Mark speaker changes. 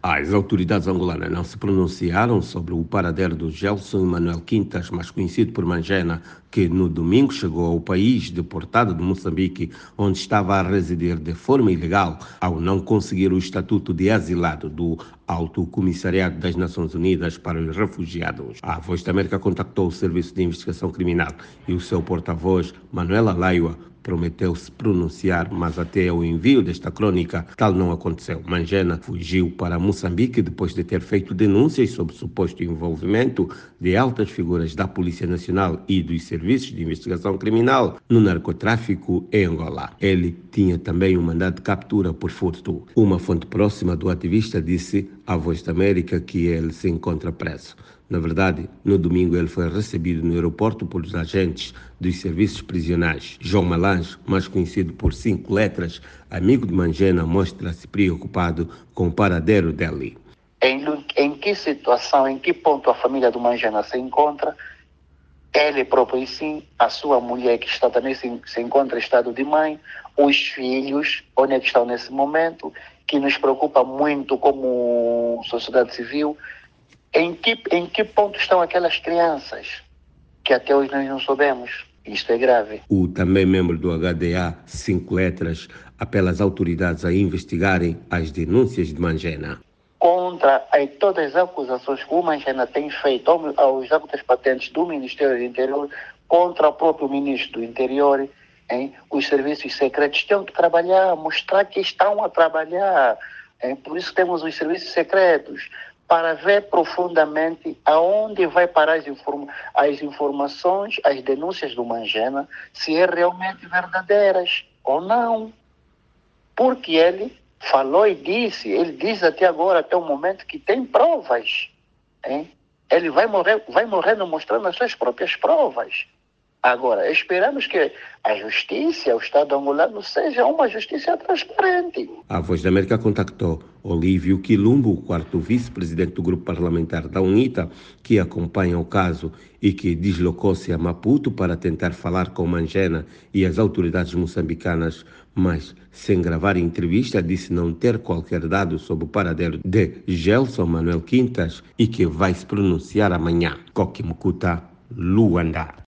Speaker 1: As autoridades angolanas não se pronunciaram sobre o paradeiro do Gelson Manuel Quintas, mais conhecido por Mangena, que no domingo chegou ao país deportado de Moçambique, onde estava a residir de forma ilegal, ao não conseguir o estatuto de asilado do Alto Comissariado das Nações Unidas para os Refugiados. A Voz da América contactou o Serviço de Investigação Criminal e o seu porta-voz, Manuela Laiua, prometeu se pronunciar, mas até o envio desta crônica tal não aconteceu. Mangena fugiu para Moçambique depois de ter feito denúncias sobre suposto envolvimento de altas figuras da Polícia Nacional e dos Serviços de Investigação Criminal no narcotráfico em Angola. Ele tinha também um mandado de captura por furto. Uma fonte próxima do ativista disse à Voz da América que ele se encontra preso. Na verdade, no domingo ele foi recebido no aeroporto pelos agentes dos serviços prisionais. João Malange, mais conhecido por cinco letras, amigo de Mangena, mostra-se preocupado com o paradeiro dele.
Speaker 2: Em, em que situação, em que ponto a família do Mangena se encontra? Ele próprio, e sim, a sua mulher que está também se, se encontra em estado de mãe, os filhos, onde é estão nesse momento, que nos preocupa muito como sociedade civil, em que, em que ponto estão aquelas crianças que até hoje nós não soubemos? Isto é grave.
Speaker 1: O também membro do HDA, cinco letras, apela às autoridades a investigarem as denúncias de Mangena.
Speaker 2: Contra todas as acusações que o Mangena tem feito aos âmbitos patentes do Ministério do Interior, contra o próprio Ministro do Interior, hein? os serviços secretos têm que trabalhar, mostrar que estão a trabalhar. Hein? Por isso temos os serviços secretos para ver profundamente aonde vai parar as, as informações, as denúncias do Mangena, se é realmente verdadeiras ou não. Porque ele falou e disse, ele diz até agora, até o momento, que tem provas. Hein? Ele vai morrer, vai morrendo mostrando as suas próprias provas. Agora, esperamos que a justiça, o Estado angolano, seja uma justiça transparente.
Speaker 1: A Voz da América contactou Olívio Quilumbo, quarto vice-presidente do grupo parlamentar da UNITA, que acompanha o caso e que deslocou-se a Maputo para tentar falar com Mangena e as autoridades moçambicanas, mas, sem gravar entrevista, disse não ter qualquer dado sobre o paradeiro de Gelson Manuel Quintas e que vai se pronunciar amanhã. Coque Mucuta, Luanda.